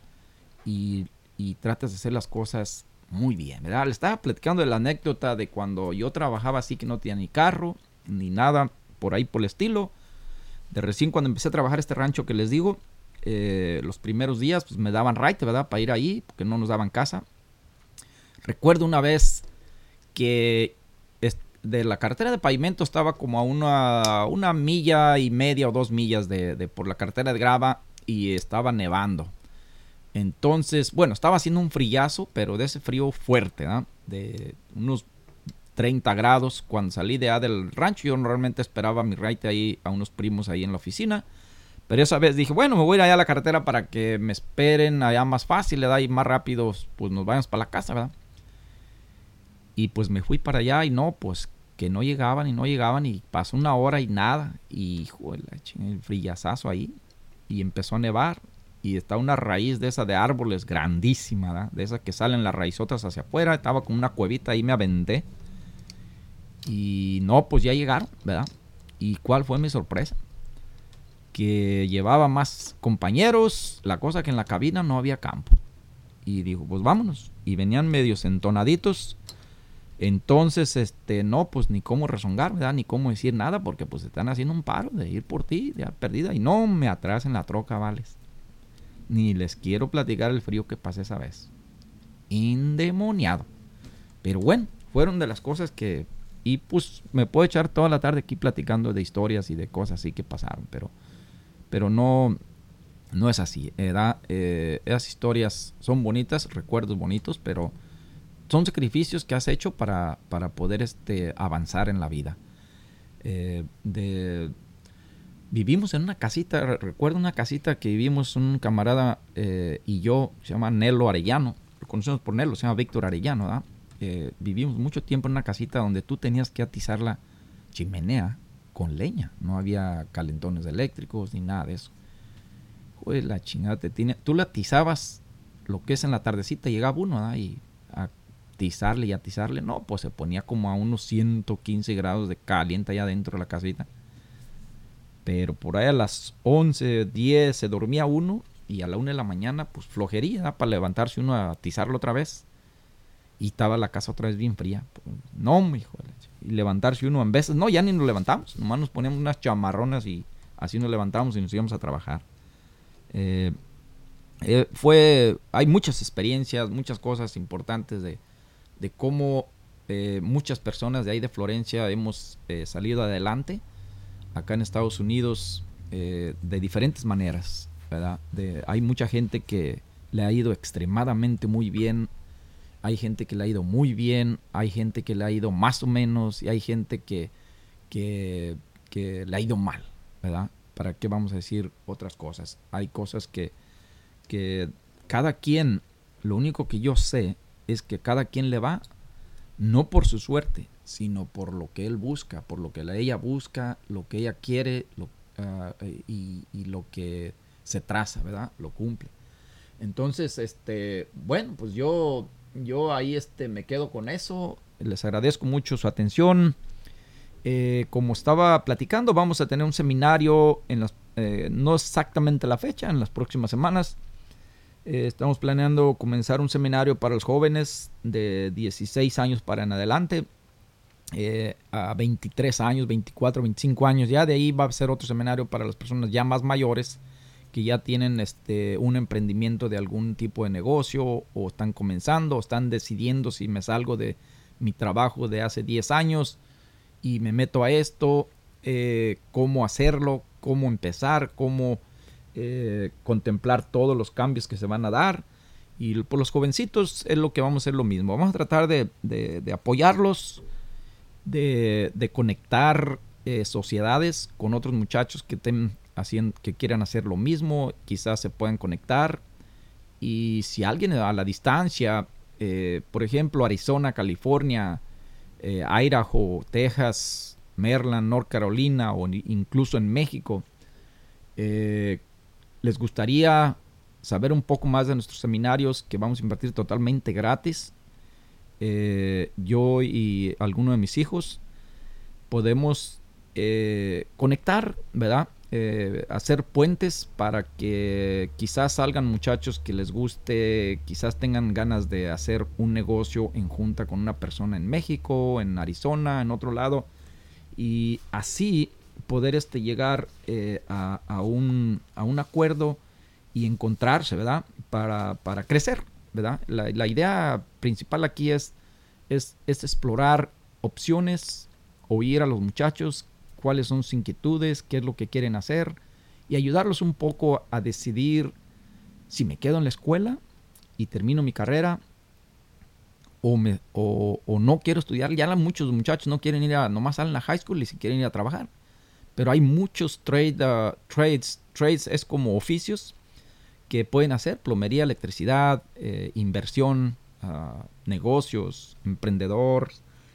y, y tratas de hacer las cosas muy bien, ¿verdad? Le estaba platicando de la anécdota de cuando yo trabajaba así que no tenía ni carro, ni nada por ahí por el estilo de recién cuando empecé a trabajar este rancho que les digo, eh, los primeros días pues me daban right, ¿verdad? Para ir ahí, porque no nos daban casa. Recuerdo una vez que de la carretera de pavimento estaba como a una, una milla y media o dos millas de, por la carretera de grava y estaba nevando. Entonces, bueno, estaba haciendo un frillazo, pero de ese frío fuerte, ¿verdad? De unos 30 grados. Cuando salí de A del rancho, yo normalmente esperaba mi ride ahí a unos primos ahí en la oficina. Pero esa vez dije, bueno, me voy a ir allá a la carretera para que me esperen allá más fácil, le da y más rápido, pues nos vayamos para la casa, ¿verdad? Y pues me fui para allá y no, pues que no llegaban y no llegaban y pasó una hora y nada. Y hijo, el frillazazo ahí. Y empezó a nevar. Y está una raíz de esa de árboles grandísima, ¿verdad? de esas que salen las raizotas hacia afuera. Estaba con una cuevita ahí, me aventé. Y no, pues ya llegaron, ¿verdad? ¿Y cuál fue mi sorpresa? Que llevaba más compañeros, la cosa que en la cabina no había campo. Y dijo, pues vámonos. Y venían medios entonaditos. Entonces, este, no, pues ni cómo rezongar, ¿verdad? Ni cómo decir nada, porque pues están haciendo un paro de ir por ti, ya perdida. Y no me atrasen la troca, vales. Ni les quiero platicar el frío que pasé esa vez. Indemoniado. Pero bueno, fueron de las cosas que y pues me puedo echar toda la tarde aquí platicando de historias y de cosas así que pasaron, pero, pero no, no es así. Eh, esas historias son bonitas, recuerdos bonitos, pero son sacrificios que has hecho para, para poder este, avanzar en la vida. Eh, vivimos en una casita, recuerdo una casita que vivimos un camarada eh, y yo, se llama Nelo Arellano, conocemos por Nelo, se llama Víctor Arellano, ¿verdad? Vivimos mucho tiempo en una casita donde tú tenías que atizar la chimenea con leña. No había calentones eléctricos ni nada de eso. Joder, la chingada te tiene. Tú la atizabas lo que es en la tardecita, llegaba uno y a atizarle y atizarle. No, pues se ponía como a unos 115 grados de caliente allá dentro de la casita. Pero por ahí a las 11, 10 se dormía uno y a la 1 de la mañana, pues flojería para levantarse uno a atizarlo otra vez. Y estaba la casa otra vez bien fría. No, mi hijo. Y levantarse uno en veces, no, ya ni nos levantamos. Nomás nos poníamos unas chamarronas y así nos levantamos y nos íbamos a trabajar. Eh, eh, fue, hay muchas experiencias, muchas cosas importantes de, de cómo eh, muchas personas de ahí de Florencia hemos salido adelante acá en Estados Unidos de diferentes maneras. ¿verdad? De, hay mucha gente que le ha ido extremadamente muy bien hay gente que le ha ido muy bien, hay gente que le ha ido más o menos y hay gente que, que, le ha ido mal, ¿verdad? ¿Para qué vamos a decir otras cosas? Hay cosas que, que cada quien, lo único que yo sé es que cada quien le va no por su suerte, sino por lo que él busca, por lo que ella busca, lo que ella quiere ah, y, y, lo que se traza, ¿verdad? Lo cumple. Entonces, este, bueno, pues yo yo ahí este, me quedo con eso. Les agradezco mucho su atención. Eh, como estaba platicando, vamos a tener un seminario en las, eh, no exactamente la fecha, en las próximas semanas. Eh, estamos planeando comenzar un seminario para los jóvenes de 16 años para en adelante, a 23 años, 24, 25 años. Ya de ahí va a ser otro seminario para las personas ya más mayores que ya tienen este, un emprendimiento de algún tipo de negocio o están comenzando o están decidiendo si me salgo de mi trabajo de hace 10 años y me meto a esto, eh, cómo hacerlo, cómo empezar, cómo eh, contemplar todos los cambios que se van a dar. Y por los jovencitos es lo que vamos a hacer lo mismo. Vamos a tratar de, apoyarlos, de, conectar eh, sociedades con otros muchachos que estén que quieran hacer lo mismo, quizás se puedan conectar. Y si alguien a la distancia, eh, por ejemplo, Arizona, California, eh, Idaho, Texas, Maryland, North Carolina o incluso en México, eh, les gustaría saber un poco más de nuestros seminarios que vamos a impartir totalmente gratis, yo y alguno de mis hijos podemos conectar, ¿verdad? Eh, hacer puentes para que quizás salgan muchachos que les guste, quizás tengan ganas de hacer un negocio en junta con una persona en México, en Arizona, en otro lado, y así poder este, llegar eh, a, un, a, un, acuerdo y encontrarse, ¿verdad? Para, para crecer, ¿verdad? La, la, idea principal aquí es, es, es explorar opciones, oír a los muchachos, cuáles son sus inquietudes, qué es lo que quieren hacer y ayudarlos un poco a decidir si me quedo en la escuela y termino mi carrera o, me, o, no quiero estudiar. Ya muchos muchachos no quieren ir a, nomás salen a high school y si quieren ir a trabajar. Pero hay muchos trade, uh, trades, trades es como oficios que pueden hacer, plomería, electricidad, eh, inversión, uh, negocios, emprendedor,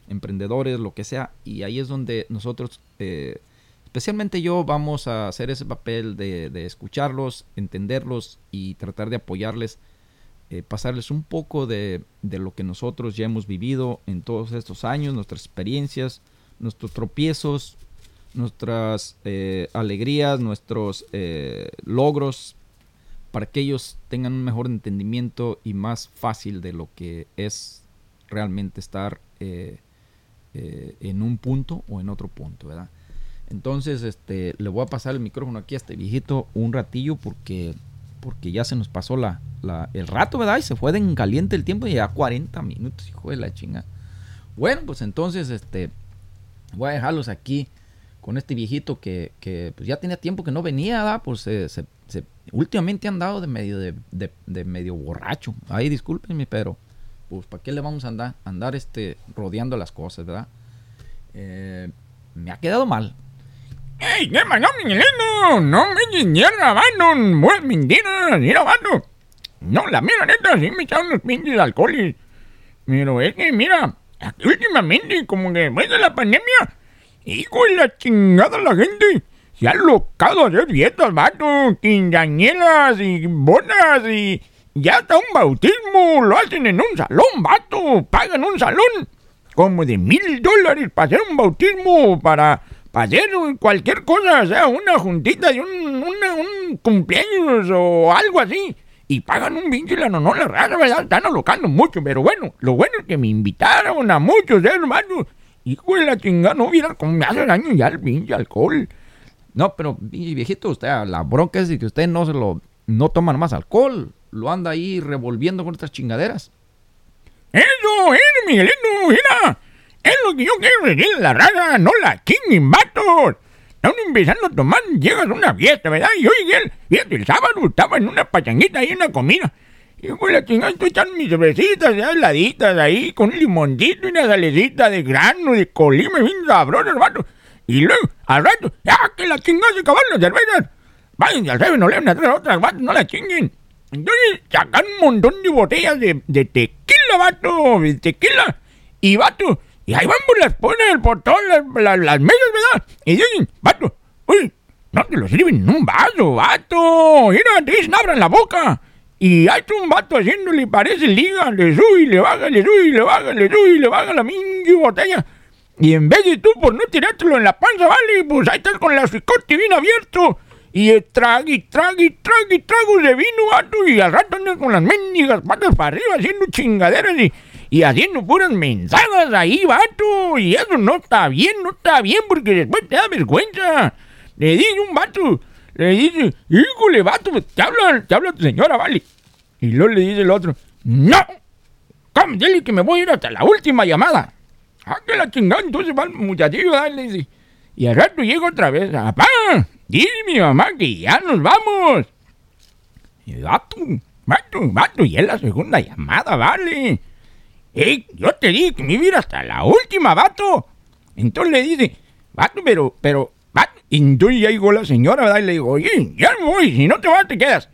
emprendedores, lo que sea, y ahí es donde nosotros, eh, especialmente yo, vamos a hacer ese papel de, escucharlos, entenderlos y tratar de apoyarles, eh, pasarles un poco de, lo que nosotros ya hemos vivido en todos estos años, nuestras experiencias, nuestros tropiezos, nuestras eh, alegrías, nuestros logros, para que ellos tengan un mejor entendimiento y más fácil de lo que es realmente estar en un punto o en otro punto, ¿verdad? Entonces, este, le voy a pasar el micrófono aquí a este viejito un ratillo porque, porque ya se nos pasó la, el rato, ¿verdad? Y se fue de caliente el tiempo y ya 40 minutos, hijo de la chinga. Bueno, pues entonces, este, voy a dejarlos aquí con este viejito que, que pues ya tenía tiempo que no venía, ¿verdad? Pues se, se, últimamente han dado de medio, de, de, medio borracho. Ahí discúlpenme, pero pues ¿para qué le vamos a andar, andar este, rodeando las cosas, verdad? Eh, me ha quedado mal. ¡Ey, qué no, Miguelino! No me mierda, mano, muy mentira, mira, mano. No, la mira, neta, sí me echaron unos pinches alcoholes. Pero es que, mira, últimamente, como que después de la pandemia, hijo de la chingada la gente, se ha locado a hacer dietas, vato, quinceañeras y bonas y ya está un bautismo, lo hacen en un salón, vato. Pagan un salón como de mil dólares para hacer un bautismo, para, hacer cualquier cosa, o sea, una juntita de un, cumpleaños o algo así. Y pagan un pinche la no, no, la raza, ¿verdad? Están alocando mucho, pero bueno, lo bueno es que me invitaron a muchos, ¿eh, hermano. Hijo de la chingada, no hubiera como me hace daño ya el pinche alcohol. No, pero viejito, usted, la bronca es que usted no se lo, no toman más alcohol lo anda ahí revolviendo con estas chingaderas. Eso, es, Miguelito, mira. Es lo que yo quiero decir la raza, no la chinguen, vatos. Están empezando a tomar, llegas a una fiesta, ¿verdad? Y oye, fíjate, el sábado estaba en una pachanguita ahí en la comida. Y con la chingada estoy echando mis cervecitas ya heladitas ahí, con un limoncito y una salecita de grano, de colima, bien sabrosa, vato. Y luego, al rato, ya que la chingada se acabaron las cervezas. Vayan al no le a traer otras, vatos, no la chinguen. Entonces sacan un montón de botellas de, tequila, vato, de tequila. Y vato, y ahí van por las ponen por todas las, las, mesas, ¿verdad? Y dicen, vato, uy, no te lo sirven en un vaso, vato. Mira, te dicen, abran la boca. Y hay un vato haciéndole, parece liga, le sube y le baja, le sube y le baja, le sube y le baja la mingi botella. Y en vez de tú por no tirártelo en la panza, vale, pues ahí estás con el cicote bien abierto. Y tragui, tragui, tragui, tragos de vino, vato. Y al rato andas con las mendigas patas para arriba haciendo chingaderas y, y haciendo puras mensadas ahí, vato. Y eso no está bien, no está bien, porque después te da vergüenza. Le dice un vato, le dice, híjole, vato, te habla, te habla tu señora, vale. Y luego le dice el otro, no, come, dile que me voy a ir hasta la última llamada. Ah, que la chingada, entonces va el muchachillo, dale, Y al rato llega otra vez, papá, Dile mi mamá que ya nos vamos. Y vato, vato, vato, y es la segunda llamada, vale. Yo te dije que me iba hasta la última, vato. Entonces le dice, vato, pero, pero, vato. Y entonces ya llegó la señora, ¿verdad? Y le digo, oye, ya me voy, si no te vas, te quedas.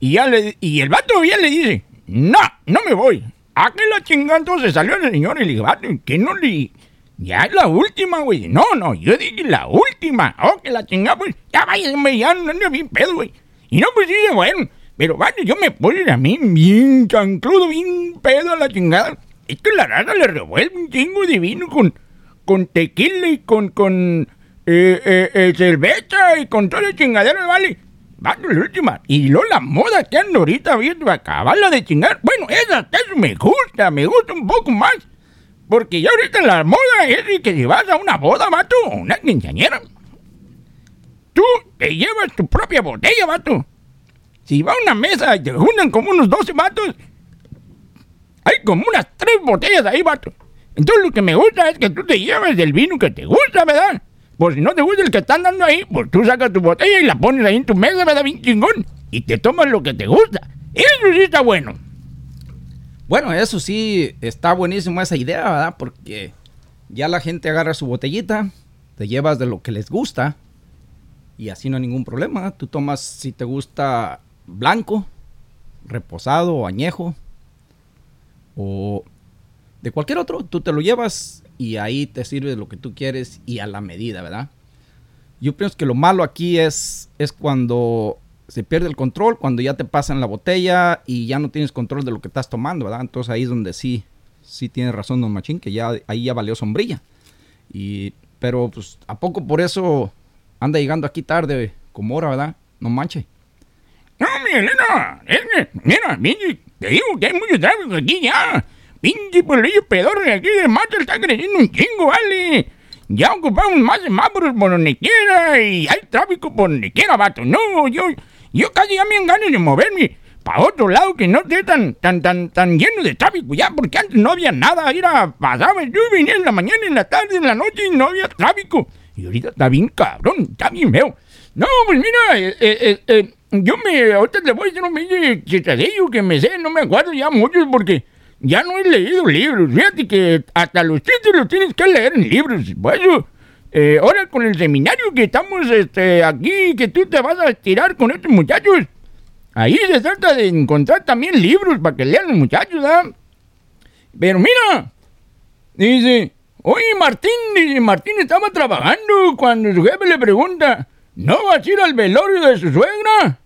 Y, ya le, y el vato ya le dice, no, no me voy. ¿A qué la chingada entonces salió la señora y le dijo, vato, ¿qué no le, ya es la última, güey. No, no, yo dije la última. Oh, que la chingada, pues. Ya váyanme, ya no ando bien pedo, güey. Y no, pues sí, bueno. Pero vaya, yo me puse a mí bien chancludo, bien pedo a la chingada. Es que la raza le revuelve un chingo de vino con, con tequila y con, con eh, eh, eh, cerveza y con toda la chingadera, vale. Vale, la última. Y luego la moda que ando ahorita viendo acabarla de chingar. Bueno, esa, eso me gusta, me gusta un poco más. Porque ya ahorita la moda es que si vas a una boda, vato, una quinceañera, tú te llevas tu propia botella, vato. Si va a una mesa y te juntan como unos 12 vatos, hay como unas tres botellas ahí, vato. Entonces lo que me gusta es que tú te lleves del vino que te gusta, ¿verdad? Pues si no te gusta el que están dando ahí, pues tú sacas tu botella y la pones ahí en tu mesa, ¿verdad? Bien chingón. Y te tomas lo que te gusta. Eso sí está bueno. Bueno, eso sí, está buenísimo esa idea, ¿verdad? Porque ya la gente agarra su botellita, te llevas de lo que les gusta y así no hay ningún problema. Tú tomas si te gusta blanco, reposado o añejo o de cualquier otro, tú te lo llevas y ahí te sirve lo que tú quieres y a la medida, ¿verdad? Yo pienso que lo malo aquí es, es cuando se pierde el control, cuando ya te pasan la botella y ya no tienes control de lo que estás tomando, ¿verdad? Entonces ahí es donde sí, sí tiene razón Don Machín, que ya ahí ya valió sombrilla. Y, pero pues, ¿a poco por eso anda llegando aquí tarde como hora, verdad? No manche. No, mi Elena, es que, mira, pinche, te digo que hay mucho tráfico aquí ya. Pinche pueblillo pedorro de aquí de Mata está creciendo un chingo, vale. Ya ocupamos más semáforos por donde quiera y hay tráfico por donde quiera, vato. No, yo, yo casi ya me ganas de moverme para otro lado que no esté tan, tan, tan, tan lleno de tráfico ya, porque antes no había nada. Era, pasaba, yo venía en la mañana, en la tarde, en la noche y no había tráfico. Y ahorita está bien cabrón, está bien feo. No, pues mira, eh, eh, eh, yo me, ahorita le voy a decir un pinche chistadillo que me sé, no me acuerdo ya mucho porque ya no he leído libros. Fíjate que hasta los chistes los tienes que leer en libros. Pues eh, ahora con el seminario que estamos este, aquí, que tú te vas a estirar con estos muchachos, ahí se trata de encontrar también libros para que lean los muchachos, ¿ah? Pero mira, dice, oye Martín, dice, Martín estaba trabajando cuando su jefe le pregunta, ¿no vas a ir al velorio de su suegra?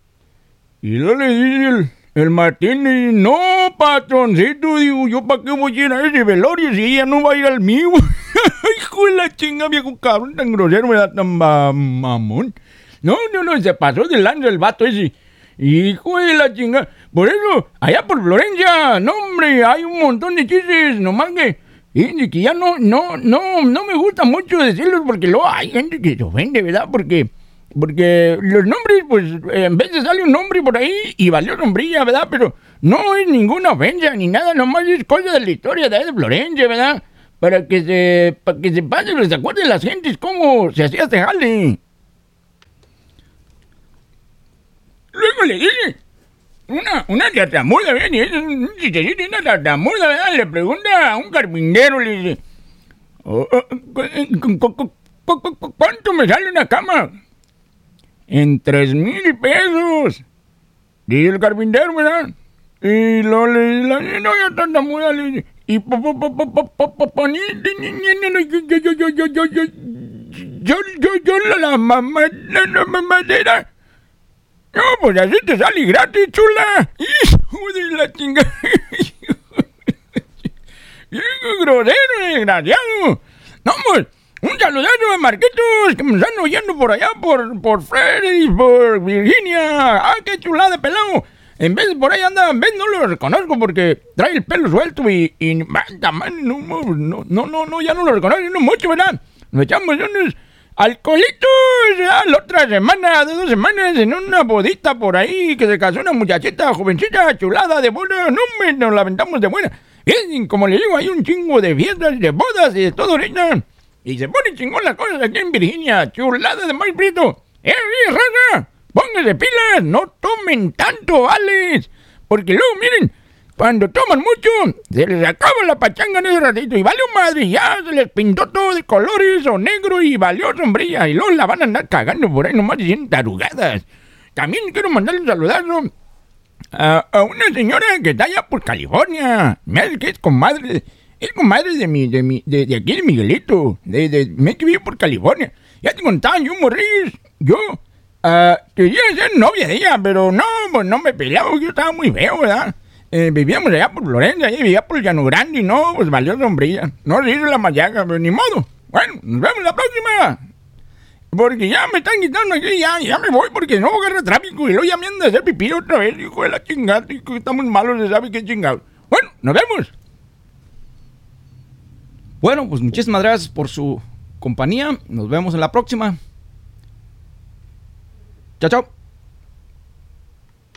Y luego le dice el, el Martín, dice, no, patroncito, digo, ¿yo para qué voy a ir a ese velorio si ella no va a ir al mío? Hijo de la chinga, viejo cabrón, tan grosero, me da tan ma- mamón. No, no, no, se pasó del año el vato ese. Hijo de la chinga. Por eso, allá por Florencia, no, hombre, hay un montón de chistes, nomás que, y que ya no, no, no, no me gusta mucho decirlos porque luego hay gente que se ofende, ¿verdad? Porque, porque los nombres, pues, eh, en de sale un nombre por ahí y valió sombrilla, ¿verdad? Pero no es ninguna ofensa ni nada, nomás es cosa de la historia de ahí de Florencia, ¿verdad? Para que se, para que se pase, les acuerden las gentes cómo se hacía este jale. Luego le dice, una, una tartamuda. Y es un chistecito, una tartamuda, ¿verdad? Le pregunta a un carpintero, le dice, "Oh, oh, cu- cu- cu- cu- cu- cu- ¿cuánto me sale una cama? En tres mil pesos. Dice el carpintero, ¿verdad? Y lo le la no ya tartamuda le dice, y yo, yo, yo, la mamá, la mamadera. No, pues así te sale gratis, chula. Hijo de la chingada. grosero, desgraciado. No, pues, un saludazo a Marquitos, que me están oyendo por allá, por, por Freddy, por Virginia. Ah, qué chulada, pelado. En vez por ahí anda, en vez no lo reconozco porque trae el pelo suelto y, y man, no, no, no, no, ya no lo reconozco no mucho, ¿verdad? Nos echamos unos alcoholitos ya la otra semana, de dos semanas, en una bodita por ahí, que se casó una muchachita jovencita, chulada, de buena, no me nos la de buena. Y como le digo, hay un chingo de fiestas, de bodas y de todo ahorita. Y se pone chingón las cosas aquí en Virginia, chulada de maíz frito. ¡Eh, eh, raza! Pónganse pilas, no tomen tanto, Alex. Porque luego, miren, cuando toman mucho, se les acaba la pachanga en ese ratito y valió madre, ya se les pintó todo de colores o negro y valió sombrilla y luego la van a andar cagando por ahí nomás diciendo tarugadas. También quiero mandarle un saludazo a, a una señora que está allá por California. Hace que es comadre, es comadre de mi, de mi, de, de aquí de Miguelito, de, de, me que vive por California. Ya te contaba, yo morrí, yo, ah, quería ser novia de ella, pero no, pues no me peleaba, yo estaba muy feo, ¿verdad? Eh, vivíamos allá por Florencia, ella vivía por Llano Grande y no, pues valió sombrilla. No se hizo la mayaca, pero ni modo. Bueno, nos vemos la próxima. Porque ya me están quitando aquí, ya, ya me voy porque no agarra tráfico y luego ya me anda a hacer pipí otra vez, hijo de la chingada, hijo, estamos malos, se sabe qué chingado. Bueno, nos vemos. Bueno, pues muchísimas gracias por su compañía. Nos vemos en la próxima. Chao, chao.